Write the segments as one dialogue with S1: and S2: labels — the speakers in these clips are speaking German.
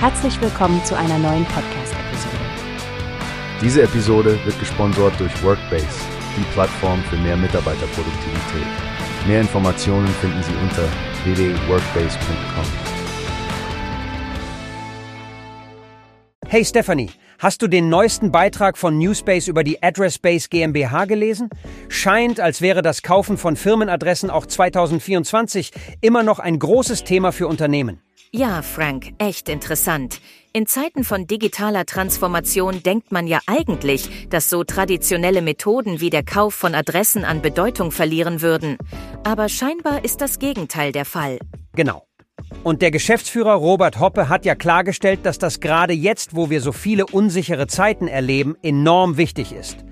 S1: Herzlich willkommen zu einer neuen Podcast-Episode.
S2: Diese Episode wird gesponsert durch Workbase, die Plattform für mehr Mitarbeiterproduktivität. Mehr Informationen finden Sie unter www.workbase.com.
S3: Hey Stephanie, hast du den neuesten Beitrag von Newspace über die Addressbase GmbH gelesen? Scheint, als wäre das Kaufen von Firmenadressen auch 2024 immer noch ein großes Thema für Unternehmen.
S4: Ja, Frank, echt interessant. In Zeiten von digitaler Transformation denkt man ja eigentlich, dass so traditionelle Methoden wie der Kauf von Adressen an Bedeutung verlieren würden. Aber scheinbar ist das Gegenteil der Fall.
S3: Genau. Und der Geschäftsführer Robert Hoppe hat ja klargestellt, dass das gerade jetzt, wo wir so viele unsichere Zeiten erleben, enorm wichtig ist.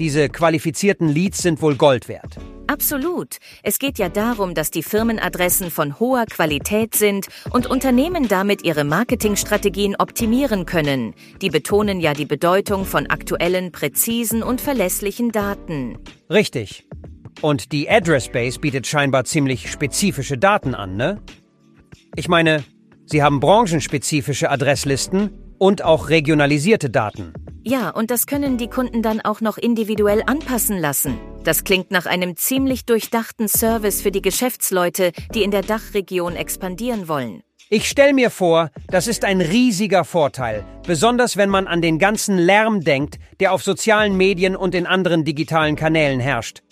S3: Diese qualifizierten Leads sind wohl Gold wert.
S4: Absolut. Es geht ja darum, dass die Firmenadressen von hoher Qualität sind und Unternehmen damit ihre Marketingstrategien optimieren können. Die betonen ja die Bedeutung von aktuellen, präzisen und verlässlichen Daten.
S3: Richtig. Und die Address Base bietet scheinbar ziemlich spezifische Daten an, ne? Ich meine, sie haben branchenspezifische Adresslisten und auch regionalisierte Daten.
S4: Ja, und das können die Kunden dann auch noch individuell anpassen lassen. Das klingt nach einem ziemlich durchdachten Service für die Geschäftsleute, die in der Dachregion expandieren wollen.
S3: Ich stelle mir vor, das ist ein riesiger Vorteil, besonders wenn man an den ganzen Lärm denkt, der auf sozialen Medien und in anderen digitalen Kanälen herrscht.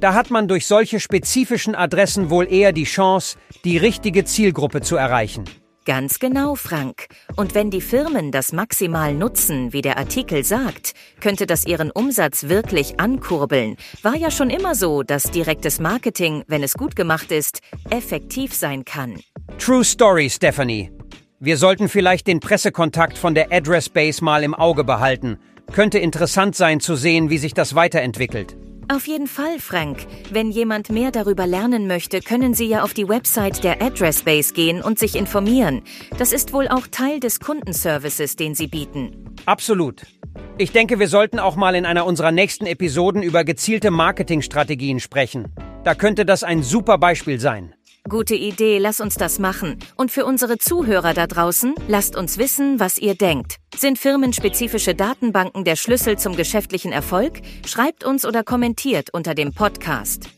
S3: Da hat man durch solche spezifischen Adressen wohl eher die Chance, die richtige Zielgruppe zu erreichen.
S4: Ganz genau, Frank. Und wenn die Firmen das maximal nutzen, wie der Artikel sagt, könnte das ihren Umsatz wirklich ankurbeln. War ja schon immer so, dass direktes Marketing, wenn es gut gemacht ist, effektiv sein kann.
S3: True Story, Stephanie. Wir sollten vielleicht den Pressekontakt von der Address Base mal im Auge behalten. Könnte interessant sein zu sehen, wie sich das weiterentwickelt.
S4: Auf jeden Fall, Frank. Wenn jemand mehr darüber lernen möchte, können Sie ja auf die Website der Address Base gehen und sich informieren. Das ist wohl auch Teil des Kundenservices, den Sie bieten.
S3: Absolut. Ich denke, wir sollten auch mal in einer unserer nächsten Episoden über gezielte Marketingstrategien sprechen. Da könnte das ein super Beispiel sein.
S4: Gute Idee, lass uns das machen. Und für unsere Zuhörer da draußen, lasst uns wissen, was ihr denkt. Sind firmenspezifische Datenbanken der Schlüssel zum geschäftlichen Erfolg? Schreibt uns oder kommentiert unter dem Podcast.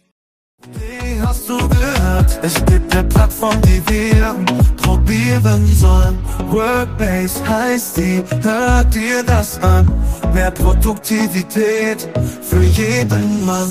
S5: Wie hast du gehört? Es gibt eine Plattform, die wir probieren sollen. Workbase heißt die, hört dir das an. Mehr Produktivität für jeden Mann.